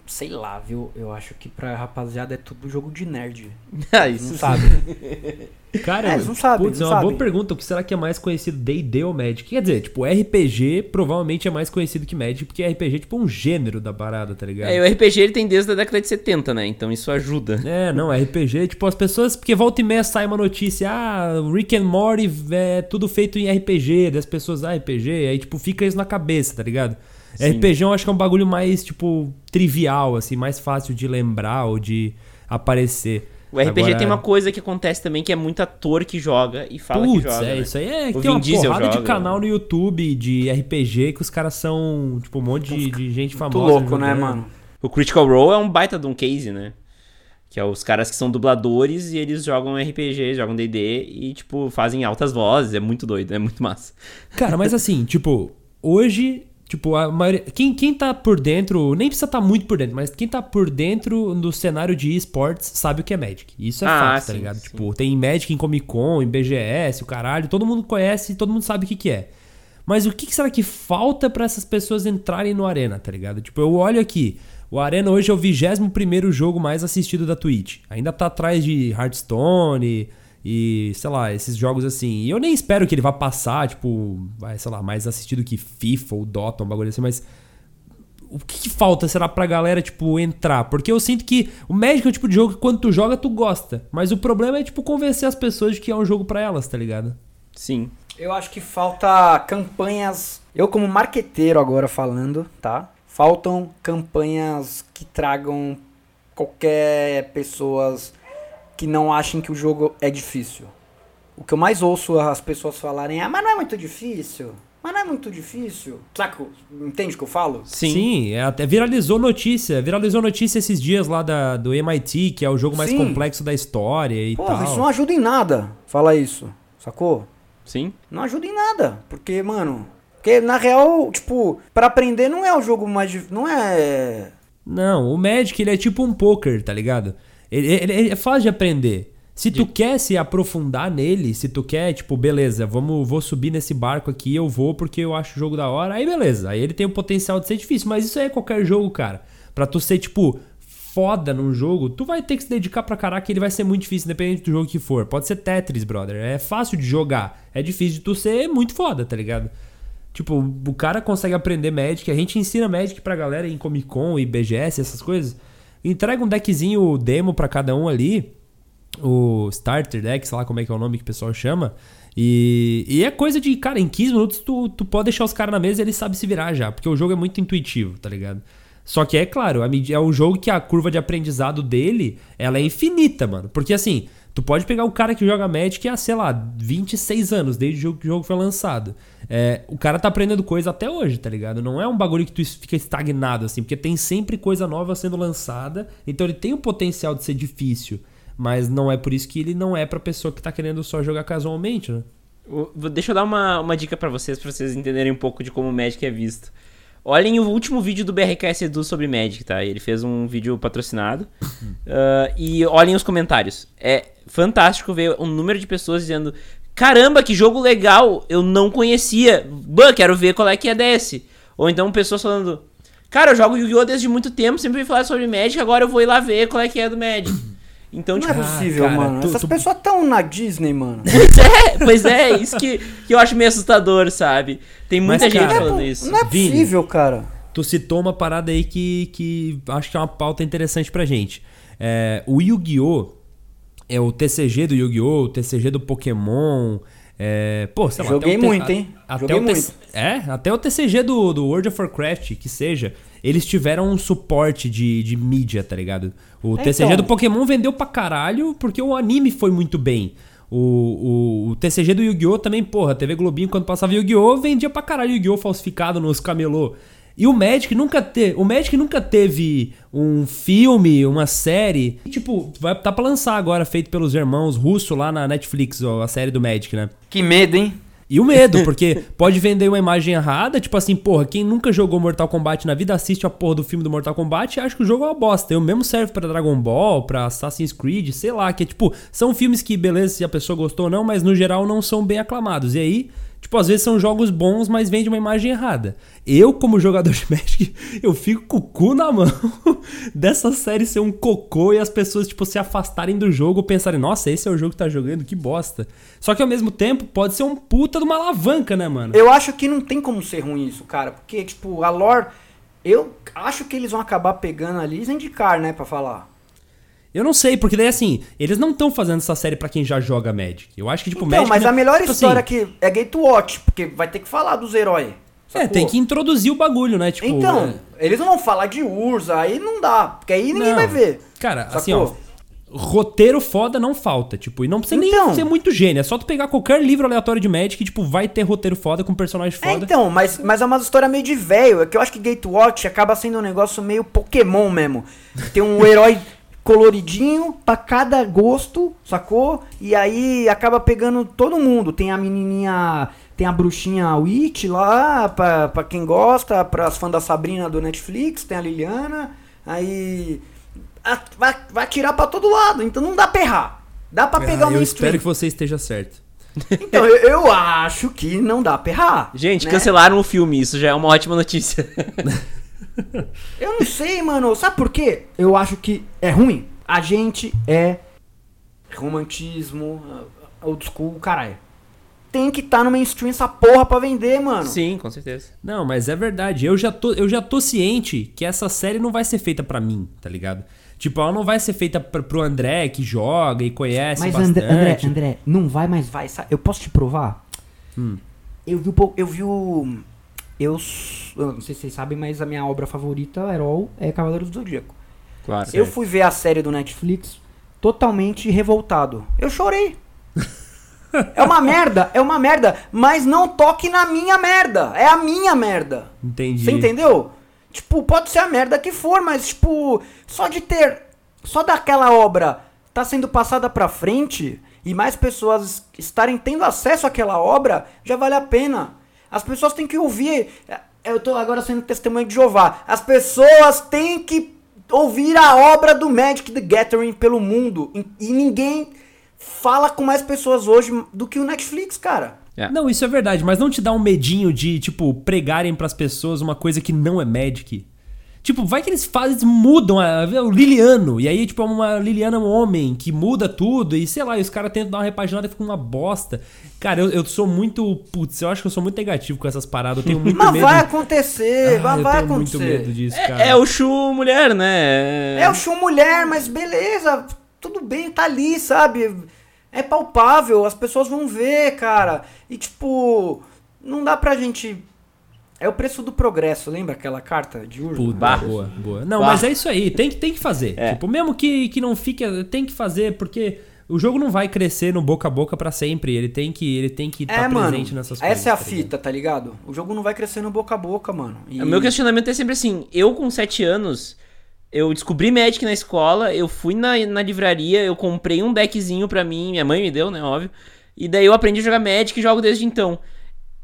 sei lá, viu? Eu acho que pra rapaziada é tudo jogo de nerd. (laughs) Ah, Não isso sabe. (laughs) Cara, É, não sabem, putz, não é uma boa sabem. pergunta. O que será que é mais conhecido D&D ou Magic? Quer dizer, tipo, RPG provavelmente é mais conhecido que Magic, porque RPG é tipo um gênero da parada, tá ligado? É, o RPG ele tem desde a década de 70, né? Então isso ajuda. É, não, RPG, tipo, as pessoas, porque volta e meia sai uma notícia, ah, Rick and Morty é tudo feito em RPG, das pessoas, ah, RPG, aí, tipo, fica isso na cabeça, tá ligado? Sim. RPG eu acho que é um bagulho mais, tipo, trivial, assim, mais fácil de lembrar ou de aparecer. O RPG Agora- tem uma coisa que acontece também que é muito ator que joga e fala Putz, que joga. é, né? isso aí é que O tem uma Vin Diesel porrada de joga, canal né? no YouTube de RPG que os caras são, tipo, um monte de, de gente Muito famosa. louco, né, jogando. mano? O Critical Role é um baita de um case, né? Que é os caras que são dubladores e eles jogam RPG, jogam D&D e, tipo, fazem altas vozes. É muito doido, é muito massa. Cara, mas assim, (laughs) tipo, hoje, tipo, a maioria. Quem, quem tá por dentro, nem precisa estar muito por dentro, mas quem tá por dentro do cenário de esportes sabe o que é Magic. Isso é Ah, fato, tá sim, ligado? sim. Tipo, tem Magic em Comic Con, em BGS, o caralho, todo mundo conhece, todo mundo sabe o que, que é. Mas o que, que será que falta pra essas pessoas entrarem no Arena, tá ligado? Tipo, eu olho aqui. O Arena hoje é o 21 jogo mais assistido da Twitch. Ainda tá atrás de Hearthstone E, sei lá, esses jogos assim. E eu nem espero que ele vá passar, tipo, vai, sei lá, mais assistido que FIFA ou Dota, um bagulho assim, mas. O que, que falta será pra galera, tipo, entrar? Porque eu sinto que o Magic é o tipo de jogo que quando tu joga, tu gosta. Mas o problema é, tipo, convencer as pessoas de que é um jogo pra elas, tá ligado? Sim. Eu acho que falta campanhas. Eu, como marqueteiro agora falando, tá? Faltam campanhas que tragam qualquer pessoas que não achem que o jogo é difícil. O que eu mais ouço as pessoas falarem é, ah, mas não é muito difícil. Mas não é muito difícil. Saca? Entende o que eu falo? Sim. é, até viralizou notícia. Viralizou notícia esses dias lá da, do MIT, que é o jogo mais Sim. complexo da história e Porra, tal. isso não ajuda em nada. Fala isso. Sacou? Sim. Não ajuda em nada. Porque, mano. Porque na real, tipo, pra aprender não é o jogo mais. Não é. Não, o Magic ele é tipo um poker, tá ligado? Ele, ele- ele é fácil de aprender. Se tu quer se aprofundar nele, se tu quer, tipo, beleza, vamos, vou subir nesse barco aqui, eu vou porque eu acho o jogo da hora, aí beleza. Aí ele tem o potencial de ser difícil, mas isso aí é qualquer jogo, cara. Pra tu ser, tipo, foda num jogo, tu vai ter que se dedicar pra caraca ele vai ser muito difícil, independente do jogo que for. Pode ser Tetris, brother. É fácil de jogar. É difícil de tu ser muito foda, tá ligado? Tipo, o cara consegue aprender Magic, a gente ensina Magic pra galera em Comic Con e BGS, essas coisas. Entrega um deckzinho demo pra cada um ali, o Starter Deck, sei lá como é que é o nome que o pessoal chama. E, e é coisa de, cara, em 15 minutos tu, tu pode deixar os caras na mesa e eles sabem se virar já, porque o jogo é muito intuitivo, tá ligado? Só que é claro, é um jogo que a curva de aprendizado dele, ela é infinita, mano. Porque assim, tu pode pegar um cara que joga Magic há, sei lá, 26 anos, desde o que o jogo foi lançado. É, o cara tá aprendendo coisa até hoje, tá ligado? Não é um bagulho que tu fica estagnado, assim, porque tem sempre coisa nova sendo lançada, então ele tem o potencial de ser difícil. Mas não é por isso que ele não é pra pessoa que tá querendo só jogar casualmente, né? O- Deixa eu dar uma, uma dica pra vocês, pra vocês entenderem um pouco de como o Magic é visto. Olhem o último vídeo do BRKS Edu sobre Magic, tá? Ele fez um vídeo patrocinado. (laughs) Ah, e olhem os comentários. É fantástico ver um número de pessoas dizendo: Caramba, que jogo legal! Eu não conhecia. Bah, quero ver qual é que é desse. Ou então pessoas falando: Cara, eu jogo Yu-Gi-Oh! desde muito tempo, sempre falar sobre Magic, agora eu vou ir lá ver qual é que é do Magic. (coughs) Então, Não tipo, é possível, cara, mano. tu- Essas tu- pessoas estão na Disney, mano. (laughs) Pois é, pois é, isso que, que eu acho meio assustador, sabe? Tem muita Mas, gente cara, falando Não isso. é Vini. possível, cara. Tu citou uma parada aí que, que acho que é uma pauta interessante pra gente. É, o Yu-Gi-Oh! É o TCG do Yu-Gi-Oh! O TCG do Pokémon. É, pô, sei lá, Joguei muito, hein? Até Joguei o muito. É, até o TCG do, do World of Warcraft, que seja, eles tiveram um suporte de, de mídia, tá ligado? O É, TCG então. do Pokémon vendeu pra caralho porque o anime foi muito bem. O, o, o TCG do Yu-Gi-Oh! também, porra, TV Globinho, quando passava Yu-Gi-Oh! vendia pra caralho Yu-Gi-Oh! falsificado nos camelô. E o Magic nunca teve. O Magic nunca teve um filme, uma série. Tipo, vai tá pra lançar agora, feito pelos irmãos russos lá na Netflix, ó, a série do Magic, né? Que medo, hein? E o medo, porque pode vender uma imagem errada, tipo assim, porra, quem nunca jogou Mortal Kombat na vida assiste a porra do filme do Mortal Kombat e acha que o jogo é uma bosta. E o mesmo serve pra Dragon Ball, pra Assassin's Creed, sei lá, que é tipo, são filmes que, beleza, se a pessoa gostou ou não, mas no geral não são bem aclamados. E aí, tipo, às vezes são jogos bons, mas vende uma imagem errada. Eu, como jogador de Magic, (laughs) eu fico com o cu na mão (laughs) dessa série ser um cocô e as pessoas, tipo, se afastarem do jogo, pensarem, nossa, esse é o jogo que tá jogando, que bosta. Só que ao mesmo tempo, pode ser um puta de uma alavanca, né, mano? Eu acho que não tem como ser ruim isso, cara. Porque, tipo, a lore. Eu acho que eles vão acabar pegando ali e indicar, né, pra falar. Eu não sei, porque daí assim, eles não estão fazendo essa série pra quem já joga Magic. Eu acho que, tipo, então, Magic. mas não- a melhor tipo história assim, que é Gatewatch, porque vai ter que falar dos heróis. É, sacou? tem que introduzir o bagulho, né? Tipo. Então, eles não vão falar de Urza, aí não dá, porque aí ninguém Não. vai ver. Cara, Sacou? assim, ó. Roteiro foda não falta, tipo, e não precisa Então. nem ser muito gênio, é só tu pegar qualquer livro aleatório de Magic que, tipo, vai ter roteiro foda com personagem É, foda. então, mas, mas é uma história meio de velho. É que eu acho que Gatewatch acaba sendo um negócio meio Pokémon mesmo. Tem um (laughs) herói coloridinho pra cada gosto, sacou? E aí acaba pegando todo mundo. Tem a menininha, tem a bruxinha Witch lá, pra, pra quem gosta, pras fãs da Sabrina do Netflix, tem a Liliana. Aí a- vai, vai tirar pra todo lado, então não dá pra errar. Dá pra pegar Ah, o eu mainstream. espero que você esteja certo. (laughs) Então, eu, eu acho que não dá pra errar. Gente, né? cancelaram o filme, isso já é uma ótima notícia. (laughs) Eu não sei, mano. Sabe por quê? Eu acho que é ruim. A gente é romantismo, uh, old school, caralho. Tem que estar tá no mainstream essa porra pra vender, mano. Sim, com certeza. Não, mas é verdade. Eu já tô, eu já tô ciente que essa série não vai ser feita para mim, tá ligado? Tipo, ela não vai ser feita pra, pro André que joga e conhece mas bastante. André, André, André, não vai, mas vai. Eu posso te provar? Hum. Eu vi o. Eu vi o. Eu, eu, não sei se vocês sabem, mas a minha obra favorita, Herol, é Cavaleiros do Zodíaco. Claro. Eu fui ver a série do Netflix totalmente revoltado. Eu chorei. (laughs) é uma merda, é uma merda, mas não toque na minha merda. É a minha merda. Entendi. Você entendeu? Tipo, pode ser a merda que for, mas tipo, só de ter, só daquela obra tá sendo passada pra frente e mais pessoas estarem tendo acesso àquela obra, já vale a pena. As pessoas têm que ouvir. Eu tô agora sendo testemunha de Jeová. As pessoas têm que ouvir a obra do Magic the Gathering pelo mundo. E ninguém fala com mais pessoas hoje do que o Netflix, cara. É. Não, isso é verdade, mas não te dá um medinho de, tipo, pregarem para as pessoas uma coisa que não é Magic? Tipo, vai que eles fazem, mudam a, o Liliano, e aí, tipo, é uma Liliana um homem que muda tudo, e sei lá, e os caras tentam dar uma repaginada e fica uma bosta. Cara, eu, eu sou muito. Putz, eu acho que eu sou muito negativo com essas paradas. Eu tenho (laughs) muito mas medo. Mas vai acontecer, ah, vai, vai acontecer. muito medo disso, é, cara. É, é o Chu mulher, né? É o Chu mulher, mas beleza, tudo bem, tá ali, sabe? É palpável, as pessoas vão ver, cara. E tipo, não dá pra gente. É o preço do progresso, lembra aquela carta de urso? Puta, boa, boa. Não, bah. mas é isso aí, tem, tem que fazer. É. Tipo, mesmo que, que não fique, tem que fazer, porque o jogo não vai crescer no boca a boca para sempre. Ele tem que ele tem que estar tá é, presente nessas coisas. Essa é a tá fita, tá ligado? O jogo não vai crescer no boca a boca, mano. E... O meu questionamento é sempre assim: eu com 7 anos, eu descobri Magic na escola, eu fui na, na livraria, eu comprei um deckzinho pra mim, minha mãe me deu, né, óbvio. E daí eu aprendi a jogar Magic e jogo desde então.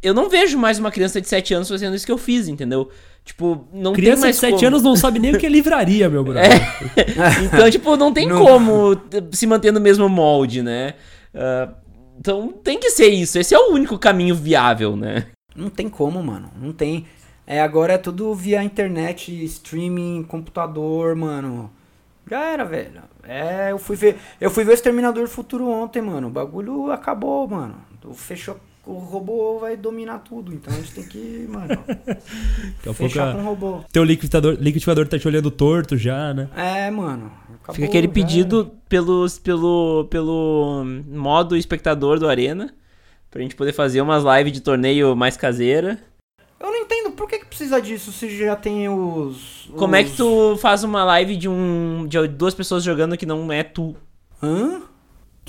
Eu não vejo mais uma criança de 7 anos fazendo isso que eu fiz, entendeu? Tipo, não criança tem mais de 7 como... anos não sabe nem o que é livraria, meu brother. É. (laughs) então, tipo, não tem (laughs) não. como se manter no mesmo molde, né? Uh, então tem que ser isso. Esse é o único caminho viável, né? Não tem como, mano. Não tem. É, agora é tudo via internet, streaming, computador, mano. Já era, velho. É, eu fui ver. Eu fui ver o Exterminador do Futuro ontem, mano. O bagulho acabou, mano. Fechou. O robô vai dominar tudo. Então a gente tem que, mano. (laughs) fechar com o robô. Teu liquidificador, liquidificador tá te olhando torto já, né? É, mano. Acabou, Fica aquele pedido pelos, pelo, pelo modo espectador do Arena. Pra gente poder fazer umas lives de torneio mais caseira. Eu não entendo por que, que precisa disso se já tem os, os, Como é que tu faz uma live de um de duas pessoas jogando que não é tu? Hã?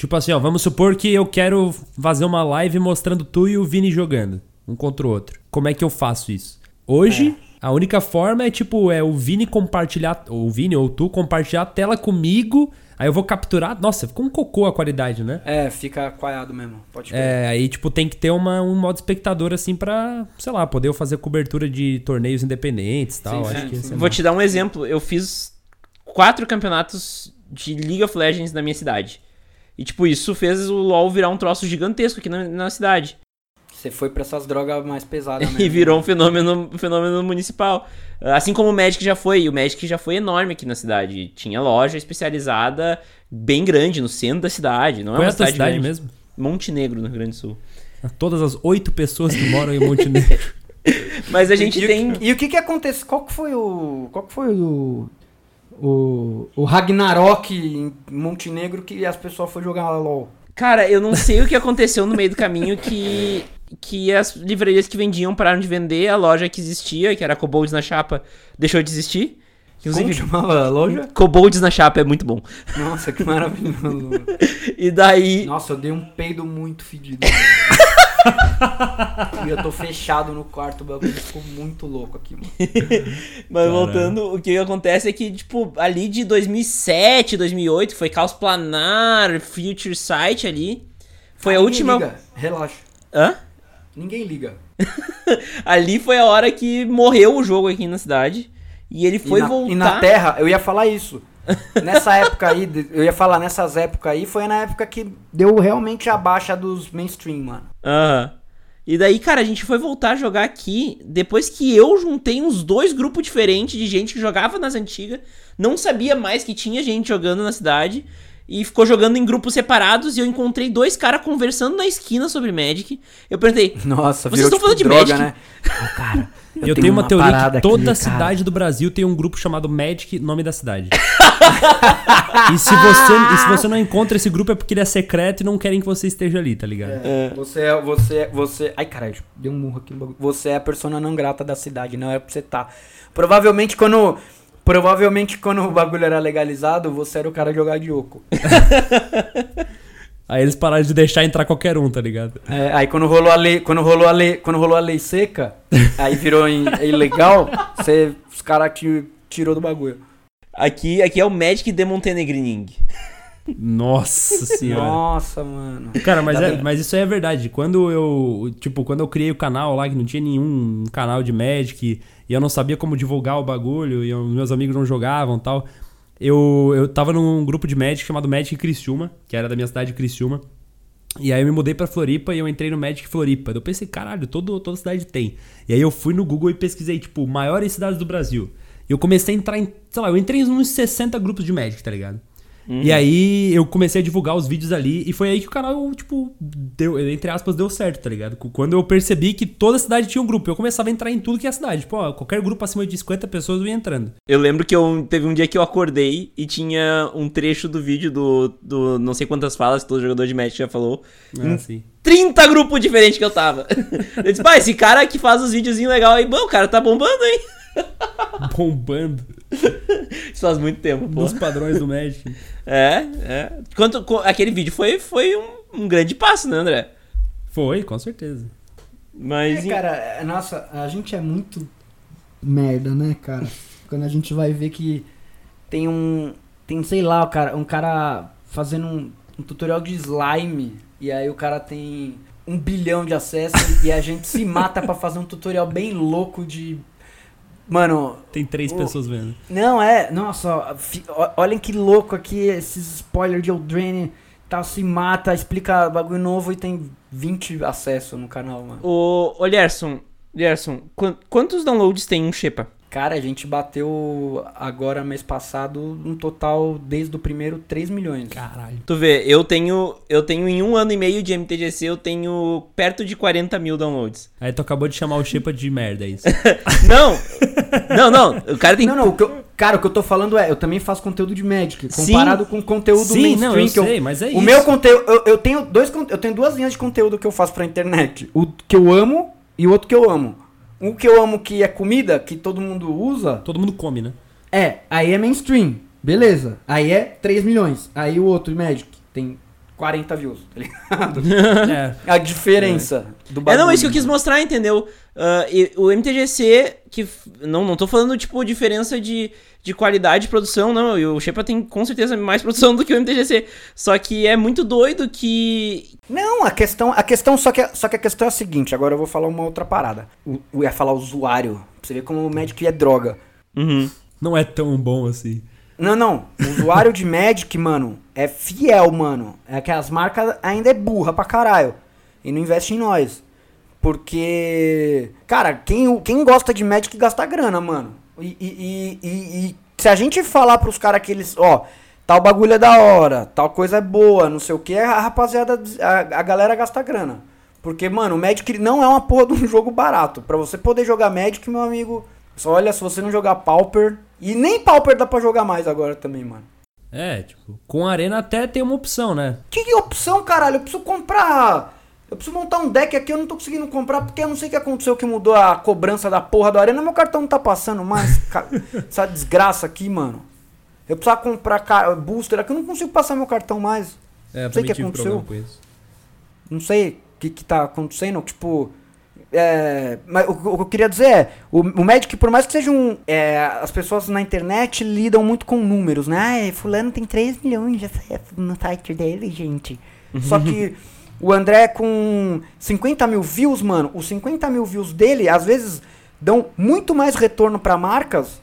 Tipo assim, ó, vamos supor que eu quero fazer uma live mostrando tu e o Vini jogando, um contra o outro. Como é que eu faço isso? Hoje, é. a única forma é tipo, é o Vini compartilhar, ou o Vini ou tu compartilhar a tela comigo Aí eu vou capturar. Nossa, ficou um cocô a qualidade, né? É, fica coalhado mesmo. Pode É, aí, tipo, tem que ter uma, um modo espectador, assim, pra, sei lá, poder fazer cobertura de torneios independentes e tal. Sim, Acho sim, que sim. Vou te dar um exemplo. Eu fiz quatro campeonatos de League of Legends na minha cidade. E, tipo, isso fez o LoL virar um troço gigantesco aqui na, na cidade. Você foi pra essas drogas mais pesadas (laughs) mesmo. e virou um fenômeno, um fenômeno municipal. Assim como o Magic já foi. E o Magic já foi enorme aqui na cidade. Tinha loja especializada bem grande no centro da cidade. Não é, é uma cidade, cidade mesmo? Montenegro, no Rio Grande do Sul. todas as oito pessoas que moram em (laughs) Montenegro. Mas a gente e, tem. E, e o que que acontece? Qual que foi o. Qual que foi o. O, o Ragnarok em Montenegro que as pessoas foram jogar LOL? Cara, eu não sei o que aconteceu no meio do caminho que que as livrarias que vendiam pararam de vender, a loja que existia, que era Cobolds na Chapa, deixou de existir. Inclusive, Como chamava a loja? Cobolds na Chapa, é muito bom. Nossa, que maravilhoso. (laughs) e daí... Nossa, eu dei um peido muito fedido. (laughs) e eu tô fechado no quarto, o bagulho ficou muito louco aqui, mano. (laughs) Mas Caramba. voltando, o que acontece é que, tipo, ali de 2007, 2008, foi Caos Planar, Future Sight ali. Foi a última... Liga. Relaxa. Hã? Ninguém liga. (laughs) Ali foi a hora que morreu o jogo aqui na cidade. E ele foi e na, voltar. E na Terra, eu ia falar isso. Nessa época aí, eu ia falar nessas épocas aí, foi na época que deu realmente a baixa dos mainstream, mano. Aham. Uhum. E daí, cara, a gente foi voltar a jogar aqui depois que eu juntei uns dois grupos diferentes de gente que jogava nas antigas, não sabia mais que tinha gente jogando na cidade. E ficou jogando em grupos separados e eu encontrei dois caras conversando na esquina sobre Magic. Eu perguntei, Nossa, Vocês virou estão falando de droga, Magic? né? Cara, Eu, tenho uma, teoria parada que toda aqui, cara. cidade do Brasil tem um grupo chamado Magic, nome da cidade. (laughs) e, se você, e se você não encontra esse grupo é porque ele é secreto e não querem que você esteja ali, tá ligado? É, Você é, você, é- você. Ai, caralho, deu um murro aqui no bagulho. Você é a persona não grata da cidade, não é pra você tá. Provavelmente quando. Provavelmente quando o bagulho era legalizado, você era o cara jogar de oco. (laughs) Aí eles pararam de deixar entrar qualquer um, tá ligado? É, aí quando rolou a lei, quando rolou a lei, quando rolou a lei seca, (laughs) aí virou in- ilegal, você, os caras te tirou do bagulho. aqui, aqui é o Magic de Montenegrining. Nossa (laughs) senhora. Nossa, mano. Cara, mas, é- mas isso aí é verdade. Quando eu, tipo, quando eu criei o canal lá, que não tinha nenhum canal de Magic, e eu não sabia como divulgar o bagulho, e eu- meus amigos não jogavam e tal, eu, eu tava num grupo de Magic chamado Magic Criciúma, que era da minha cidade Criciúma. E aí eu me mudei pra Floripa e eu entrei no Magic Floripa. Eu pensei, caralho, todo, toda cidade tem. E aí eu fui no Google e pesquisei, tipo, maiores cidades do Brasil. E eu comecei a entrar em, sei lá, eu entrei em uns 60 grupos de Magic, tá ligado? E aí eu comecei a divulgar os vídeos ali e foi aí que o canal, tipo, deu, entre aspas, deu certo, tá ligado? Quando eu percebi que toda cidade tinha um grupo, eu começava a entrar em tudo que é cidade. Tipo, ó, qualquer grupo acima de 50 pessoas eu ia entrando. Eu lembro que eu, teve um dia que eu acordei e tinha um trecho do vídeo do, do não sei quantas falas que todo jogador de Magic já falou. Ah, sim. 30 grupos diferentes que eu tava. (laughs) Eu disse, pá, esse cara que faz os videozinhos legal aí, bom, o cara tá bombando, hein? (laughs) Bombando (laughs) Isso faz muito tempo, pô. nos padrões do Magic. (laughs) É, é. Quanto, aquele vídeo foi, foi um, um grande passo, né, André? Foi, com certeza. Mas. É, cara, é- nossa, a gente é muito merda, né, cara? (laughs) Quando a gente vai ver que Tem um. Tem, sei lá, o cara, um cara fazendo um, um tutorial de slime. E aí o cara tem um bilhão de acessos e a gente se mata pra fazer um tutorial bem louco de. Mano, Tem três O- pessoas vendo. Não, é. Nossa, fi- olhem que louco aqui esses spoilers de Eldraine. Tal, se mata, explica bagulho novo e tem 20 acessos no canal, mano. Ô, ô Lerson, Lerson, quan- quantos downloads tem um Shepa? Cara, a gente bateu agora, mês passado, um total, desde o primeiro, 3 milhões. Caralho. Tu vê, eu tenho. Eu tenho em um ano e meio de MTGC, eu tenho perto de 40 mil downloads. Aí tu acabou de chamar o Shepa de merda, é isso. (laughs) Não! não, não. O cara tem. Não, não, o que eu- cara, o que eu tô falando é, eu também faço conteúdo de Magic, Sim. comparado com conteúdo Sim, mainstream não, eu que eu sei, mas é O isso. meu conteúdo, eu, eu tenho dois, eu tenho duas linhas de conteúdo que eu faço pra internet. O que eu amo e o outro que eu amo. Um que eu amo que é comida, que todo mundo usa, Todo mundo come, né? é, aí é mainstream, beleza. Aí é 3 milhões. Aí o outro, Magic, tem 40 views, tá ligado? (laughs) É. A diferença do É, bagulho. não, é isso que eu quis mostrar, entendeu? E- o MTGC, que. Não, não tô falando, tipo, diferença de, de qualidade de produção, não. E o Shepa tem com certeza mais produção (laughs) do que o MTGC. Só que é muito doido que. Não, a questão, a questão só que, só que a questão é a seguinte, agora eu vou falar uma outra parada. O, eu ia falar usuário, pra você ver como o Magic é droga. Uhum. Não é tão bom assim. Não, não. O usuário de Magic, mano, é fiel, mano. É que as marcas ainda é burra pra caralho. E não investe em nós. Porque, cara, quem, quem gosta de Magic gasta grana, mano. E, e, e, e- se a gente falar pros caras que eles, ó, tal bagulho é da hora, tal coisa é boa, não sei o que, a rapaziada, a, a galera gasta grana. Porque, mano, o Magic não é uma porra de um jogo barato. Pra você poder jogar Magic, meu amigo, só olha, se você não jogar Pauper. E nem Pauper dá pra jogar mais agora também, mano. É, tipo, com arena até tem uma opção, né? Que, opção, caralho? Eu preciso comprar. Eu preciso montar um deck aqui, eu não tô conseguindo comprar porque eu não sei o que aconteceu que mudou a cobrança da porra da arena. Meu cartão não tá passando mais. (laughs) Essa desgraça aqui, mano. Eu precisava comprar booster aqui, eu não consigo passar meu cartão mais. É, eu Não sei o que aconteceu. Não sei o que, que tá acontecendo. Tipo. É, mas o, o que eu queria dizer é, o, o Magic, por mais que seja um. é, as pessoas na internet lidam muito com números, né? Ai, fulano tem 3 milhões no site dele, gente. Só que o André com 50 mil views, mano, os 50 mil views dele, às vezes, dão muito mais retorno pra marcas,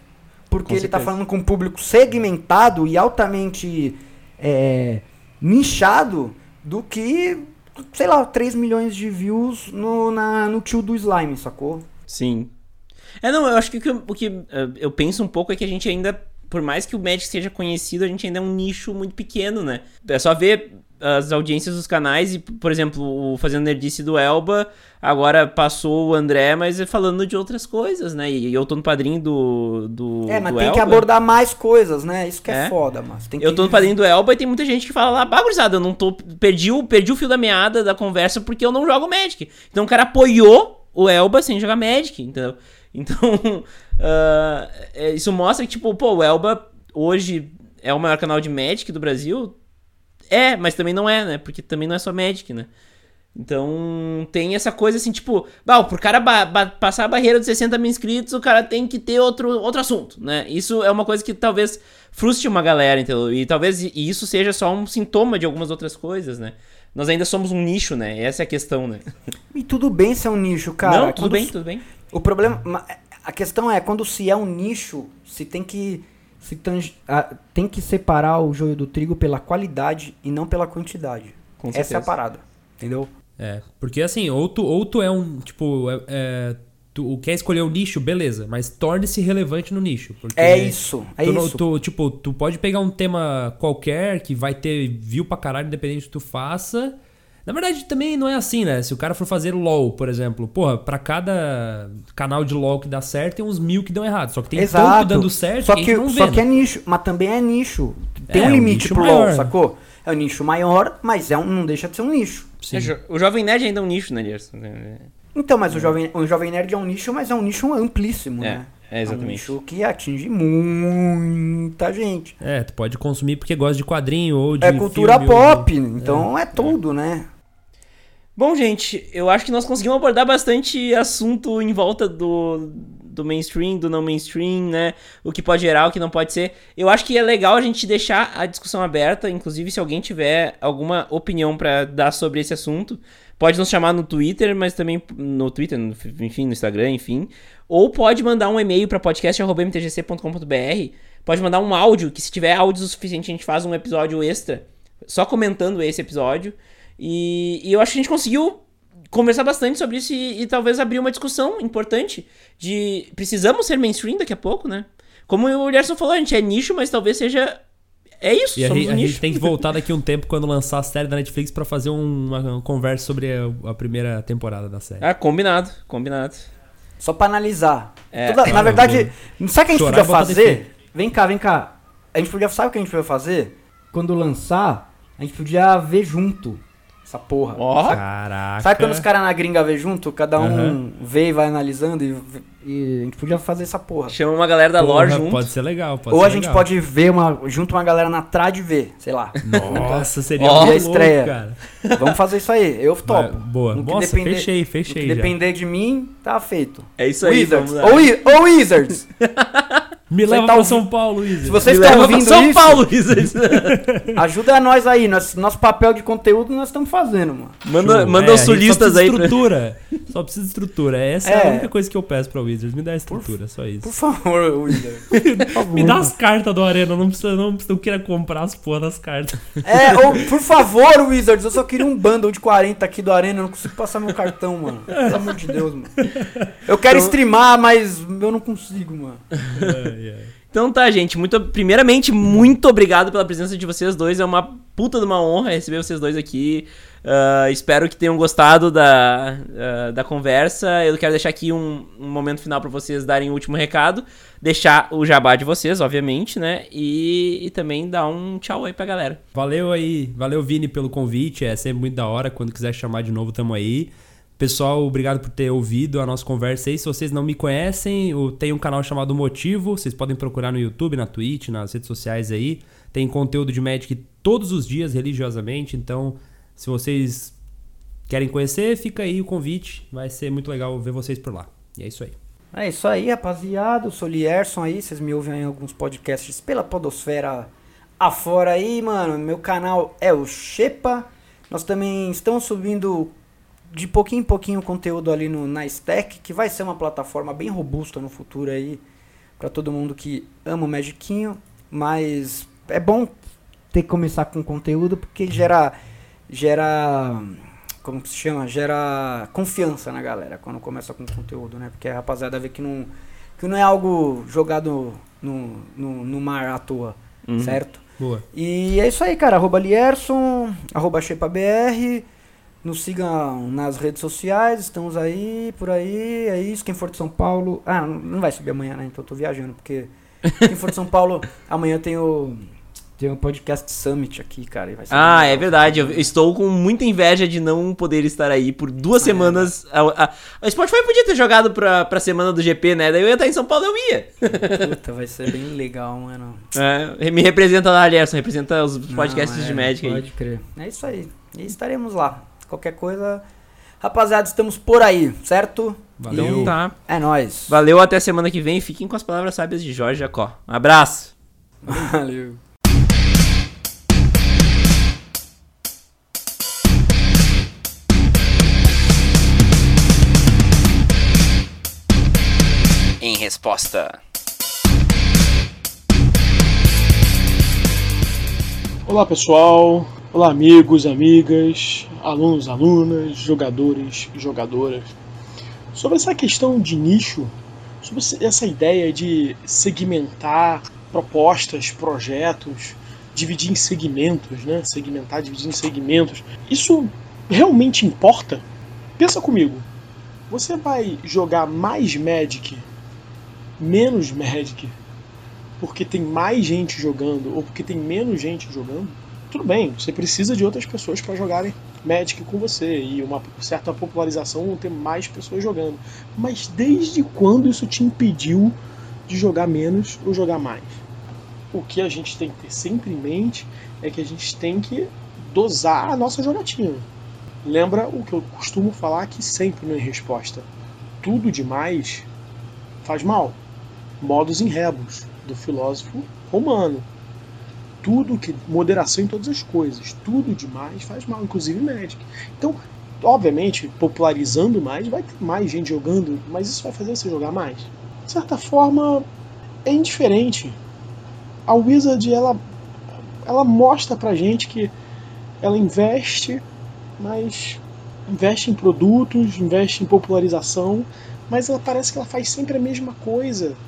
porque Com ele tá certeza. falando com um público segmentado e altamente é, nichado do que, sei lá, 3 milhões de views no, na, no tio do slime, sacou? Sim. É, não, eu acho que o que, eu- o que eh, eu penso um pouco é que a gente ainda por mais que o Magic seja conhecido, a gente ainda é um nicho muito pequeno, né? É só ver as audiências dos canais e, por exemplo, o Fazendo Nerdice do Elba, agora passou o André, mas é falando de outras coisas, né? E eu tô no padrinho do, do É, mas do tem que Elba. abordar mais coisas, né? Isso que é, É. foda, mas tem Eu que... tô no padrinho do Elba e tem muita gente que fala lá, bagurizada, eu não tô. Perdi o, perdi o fio da meada da conversa porque eu não jogo Magic. Então o cara apoiou o Elba sem jogar Magic, entendeu? (laughs) Então, é, isso mostra que, tipo, pô, o Elba hoje é o maior canal de Magic do Brasil. É, mas também não é, né? Porque também não é só Magic, né? Então tem essa coisa assim, tipo, bah, pro cara passar a barreira dos 60 mil inscritos, o cara tem que ter outro, outro assunto, né? Isso é uma coisa que talvez frustre uma galera, entendeu? E talvez i- isso seja só um sintoma de algumas outras coisas, né? Nós ainda somos um nicho, né? Essa é a questão, né? E tudo bem ser um nicho, cara. não, tudo Quando bem, tudo bem. O problema... ma- A questão é, quando se é um nicho, se tem que... Ah, tem que separar o joio do trigo pela qualidade e não pela quantidade. Com Essa é a certeza. parada. Entendeu? É, porque assim, ou tu, ou tu é um, tipo, é, é, tu quer escolher um nicho, beleza, mas torne-se relevante no nicho. Porque É isso, é tu, isso. tu, tipo, tu pode pegar um tema qualquer que vai ter view pra caralho, independente do que tu faça. Na verdade, também não é assim, né? Se o cara for fazer LOL, por exemplo, porra, pra cada canal de LOL que dá certo, tem uns mil que dão errado. Só que tem Exato. tanto dando certo só que, que, não vê. só né? que é nicho, mas também é nicho. Tem É, um um limite nicho pro maior. LoL, sacou? É um nicho maior, mas é um, não deixa de ser um nicho. Sim. É, O Jovem Nerd ainda é um nicho, né, Gerson? Então, mas o jovem, o jovem nerd é um nicho, mas é um nicho amplíssimo, É, né? é um exatamente. nicho que atinge muita gente. É, tu pode consumir porque gosta de quadrinho ou de é cultura filme, ou- pop, então é, tudo, né? Bom, gente, eu acho que nós conseguimos abordar bastante assunto em volta do, do mainstream, do não mainstream, né? O que pode gerar, o que não pode ser. Eu acho que é legal a gente deixar a discussão aberta, inclusive se alguém tiver alguma opinião pra dar sobre esse assunto, pode nos chamar no Twitter, mas também no Twitter, no- enfim, no Instagram, enfim. Ou pode mandar um e-mail pra podcast.mtgc.com.br. Pode mandar um áudio, que se tiver áudio o suficiente, a gente faz um episódio extra, só comentando esse episódio. E, e eu acho que a gente conseguiu conversar bastante sobre isso e, e talvez abrir uma discussão importante de precisamos ser mainstream daqui a pouco, né? Como o Gerson falou, a gente é nicho, mas talvez seja é isso, E a, um a gente tem que voltar (laughs) daqui a um tempo quando lançar a série da Netflix pra fazer um- uma, uma conversa sobre a, a primeira temporada da série. Ah, combinado, combinado. Só pra analisar. É. Toda- na verdade, sabe o que a gente chorar podia fazer? Vem cá, vem cá. A gente podia, sabe o que a gente podia fazer? Quando lançar, a gente podia ver junto essa porra. Ó, Sabe, Caraca. sabe quando os caras na gringa vê junto? Cada um Aham. vê e vai analisando e, e a gente podia fazer essa porra. chama uma galera da Porra, lore junto. Pode ser legal, pode Ou ser a gente legal. pode ver uma, junto uma galera na trad ver, sei lá. Nossa, seria a louco, estreia. cara. Vamos fazer isso aí, eu topo. Vai, boa. No Nossa, depender- fechei, No fechei que já. depender de mim, tá feito. É isso aí, Wizards. Ou, ou Wizards. (laughs) Me Você leva tá São Paulo, Isa. Se vocês estão ouvindo São isso, Paulo, Wizards. (laughs) ajuda nós aí. Nosso, nosso papel de conteúdo nós estamos fazendo, mano. manda Show. manda É, os sulistas só aí. precisa de Pra... estrutura. Só precisa de estrutura. Essa é, É. a única coisa que eu peço pra Wizards. Me dá estrutura, só isso. Por favor, Wizards. (laughs) Por. Me dá as cartas do Arena, não precisa, não precisa, não queira comprar as porra das cartas. É, (laughs) ou, por favor, Wizards, eu só queria um bundle de 40 aqui do Arena, eu não consigo passar meu cartão, mano. Pelo amor de Deus, mano. Eu quero Então- streamar, mas eu não consigo, mano. Ai, Então tá, gente. Muito, primeiramente, muito obrigado pela presença de vocês dois. É uma puta de uma honra receber vocês dois aqui. Ah, espero que tenham gostado da, ah, da conversa. Eu quero deixar aqui um, um momento final pra vocês darem o último recado. Deixar o jabá de vocês, obviamente, né? E, e também dar um tchau aí pra galera. Valeu aí, valeu Vini pelo convite, é sempre muito da hora, quando quiser chamar de novo tamo aí. Pessoal, obrigado por ter ouvido a nossa conversa aí. Se vocês não me conhecem, tenho um canal chamado Motivo, vocês podem procurar no YouTube, na Twitch, nas redes sociais aí. Tem conteúdo de Magic todos os dias, religiosamente, então se vocês querem conhecer, fica aí o convite, vai ser muito legal ver vocês por lá. E é isso aí. É isso aí, rapaziada. Eu sou Lierson aí. Vocês me ouvem em alguns podcasts pela Podosfera afora aí, mano. Meu canal é o Shepa. Nós também estamos subindo de pouquinho em pouquinho conteúdo ali no na Stack, que vai ser uma plataforma bem robusta no futuro aí para todo mundo que ama o Magiquinho, mas é bom ter que começar com conteúdo porque gera gera como que se chama? Gera confiança na galera quando começa com conteúdo, né? Porque a rapaziada vê que não que não é algo jogado no, no, no mar à toa, Uhum. certo? Boa. E é isso aí, cara. Arroba Lierson, arroba ShepaBR. Nos sigam nas redes sociais, estamos aí, por aí, é isso. Quem for de São Paulo. Ah, não vai subir amanhã, né? Então eu tô viajando, porque. Quem for de São Paulo, (laughs) amanhã tem o. Tem o podcast Summit aqui, cara. Ah, é verdade. Eu estou com muita inveja de não poder estar aí por duas É. semanas. A, a, o Spotify podia ter jogado pra, pra semana do GP, né? Daí eu ia estar em São Paulo, eu ia. Puta, vai ser bem legal, mano. (laughs) É, me representa lá, Alisson. Representa os podcasts Não, de é, Magic aí. Pode crer. É isso aí. E estaremos lá. Qualquer coisa. Rapaziada, estamos por aí, certo? Valeu. Então tá. É nóis. Valeu, até semana que vem. Fiquem com as palavras sábias de Jorge Jacó. Um abraço. Valeu. Em resposta. Olá pessoal, olá amigos, amigas, alunos, alunas, jogadores jogadoras. Sobre essa questão de nicho, sobre essa ideia de segmentar propostas, projetos, dividir em segmentos, né? Segmentar, dividir em segmentos. Isso realmente importa? Pensa comigo. Você vai jogar mais Magic, menos Magic, porque tem mais gente jogando ou porque tem menos gente jogando, tudo bem, você precisa de outras pessoas para jogarem Magic com você e uma certa popularização ter mais pessoas jogando. Mas desde quando isso te impediu de jogar menos ou jogar mais? O que a gente tem que ter sempre em mente é que a gente tem que dosar a nossa jogatina. Lembra o que eu costumo falar aqui sempre Em Resposta: tudo demais faz mal. Modos em rebus, do filósofo romano. Tudo que. moderação em todas as coisas. Tudo demais faz mal, inclusive Magic. Então, obviamente, popularizando mais, vai ter mais gente jogando, mas isso vai fazer você jogar mais. De certa forma, é indiferente. A Wizard, ela, ela mostra pra gente que ela investe, mas investe em produtos, investe em popularização, mas ela parece que ela faz sempre a mesma coisa.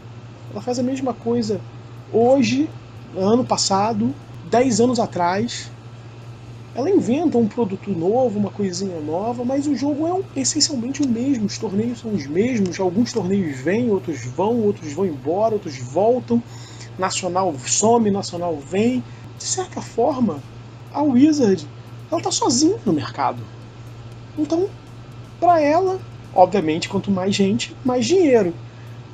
Ela faz a mesma coisa hoje, ano passado, 10 anos atrás. Ela inventa um produto novo, uma coisinha nova, mas o jogo é um- essencialmente o mesmo. Os torneios são os mesmos. Alguns torneios vêm, outros vão, outros vão embora, outros voltam. Nacional some, nacional vem. De certa forma, a Wizard ela tá sozinha no mercado. Então, para ela, obviamente, quanto mais gente, mais dinheiro.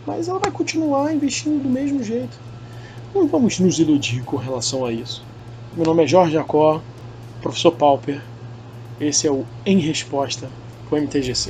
Mas ela vai continuar investindo do mesmo jeito. Não vamos nos iludir com relação a isso. Meu nome é Jorge Jacó, professor Pauper. Esse é o Em Resposta com o MTGC.